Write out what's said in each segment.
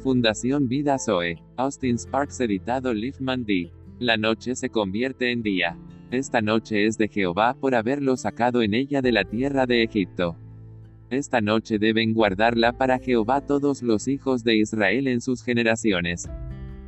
Fundación Vida Zoe. Austin Sparks editado Liefman D. La noche se convierte en día. Esta noche es de Jehová por haberlo sacado en ella de la tierra de Egipto. Esta noche deben guardarla para Jehová todos los hijos de Israel en sus generaciones.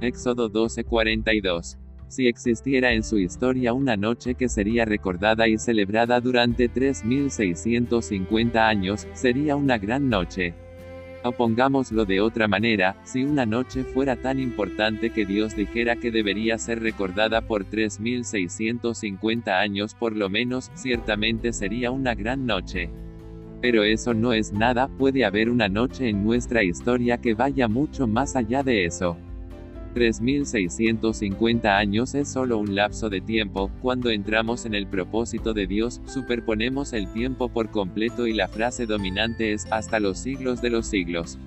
Éxodo 12:42. Si existiera en su historia una noche que sería recordada y celebrada durante 3650 años, sería una gran noche. O pongámoslo de otra manera, si una noche fuera tan importante que Dios dijera que debería ser recordada por 3650 años por lo menos, ciertamente sería una gran noche. Pero eso no es nada, puede haber una noche en nuestra historia que vaya mucho más allá de eso. 3650 años es solo un lapso de tiempo, cuando entramos en el propósito de Dios, superponemos el tiempo por completo y la frase dominante es, hasta los siglos de los siglos.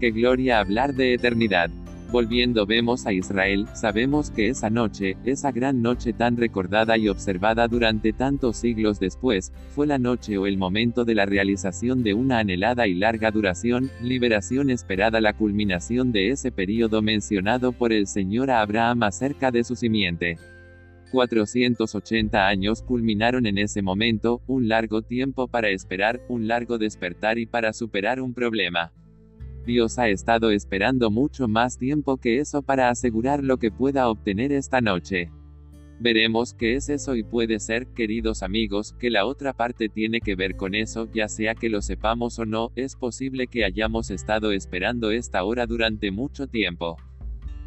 ¡Qué gloria hablar de eternidad! Volviendo vemos a Israel, sabemos que esa noche, esa gran noche tan recordada y observada durante tantos siglos después, fue la noche o el momento de la realización de una anhelada y larga duración, liberación esperada la culminación de ese período mencionado por el Señor a Abraham acerca de su simiente. 480 años culminaron en ese momento, un largo tiempo para esperar, un largo despertar y para superar un problema. Dios ha estado esperando mucho más tiempo que eso para asegurar lo que pueda obtener esta noche. Veremos qué es eso y puede ser, queridos amigos, que la otra parte tiene que ver con eso, ya sea que lo sepamos o no, es posible que hayamos estado esperando esta hora durante mucho tiempo.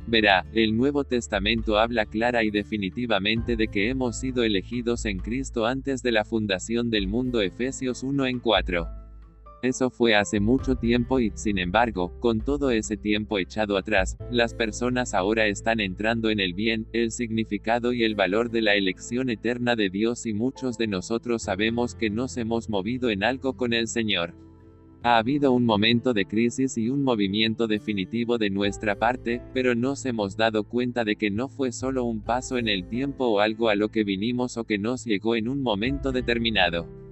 Verá, el Nuevo Testamento habla clara y definitivamente de que hemos sido elegidos en Cristo antes de la fundación del mundo Efesios 1 en 4. Eso fue hace mucho tiempo y, sin embargo, con todo ese tiempo echado atrás, las personas ahora están entrando en el bien, el significado y el valor de la elección eterna de Dios y muchos de nosotros sabemos que nos hemos movido en algo con el Señor. Ha habido un momento de crisis y un movimiento definitivo de nuestra parte, pero nos hemos dado cuenta de que no fue solo un paso en el tiempo o algo a lo que vinimos o que nos llegó en un momento determinado.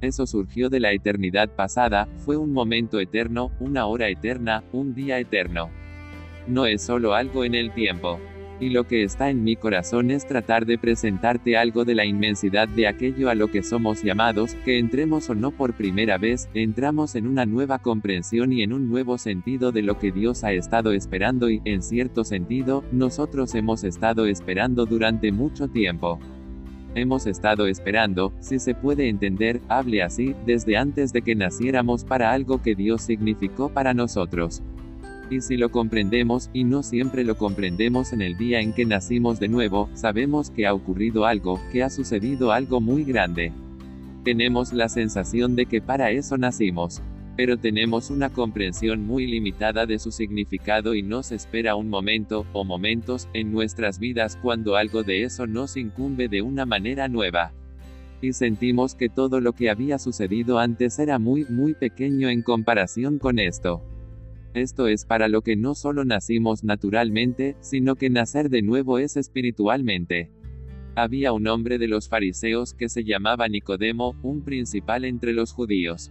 Eso surgió de la eternidad pasada, fue un momento eterno, una hora eterna, un día eterno. No es solo algo en el tiempo. Y lo que está en mi corazón es tratar de presentarte algo de la inmensidad de aquello a lo que somos llamados, que entremos o no por primera vez, entramos en una nueva comprensión y en un nuevo sentido de lo que Dios ha estado esperando y, en cierto sentido, nosotros hemos estado esperando durante mucho tiempo. Hemos estado esperando, si se puede entender, hable así, desde antes de que naciéramos para algo que Dios significó para nosotros. Y si lo comprendemos, y no siempre lo comprendemos en el día en que nacimos de nuevo, sabemos que ha ocurrido algo, que ha sucedido algo muy grande. Tenemos la sensación de que para eso nacimos pero tenemos una comprensión muy limitada de su significado y nos espera un momento, o momentos, en nuestras vidas cuando algo de eso nos incumbe de una manera nueva. Y sentimos que todo lo que había sucedido antes era muy, muy pequeño en comparación con esto. Esto es para lo que no solo nacimos naturalmente, sino que nacer de nuevo es espiritualmente. Había un hombre de los fariseos que se llamaba Nicodemo, un principal entre los judíos.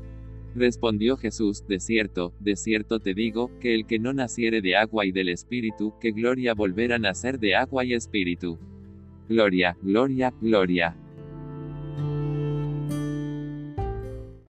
Respondió Jesús, de cierto, de cierto te digo, que el que no naciere de agua y del Espíritu, que gloria volver a nacer de agua y Espíritu. Gloria, gloria, gloria.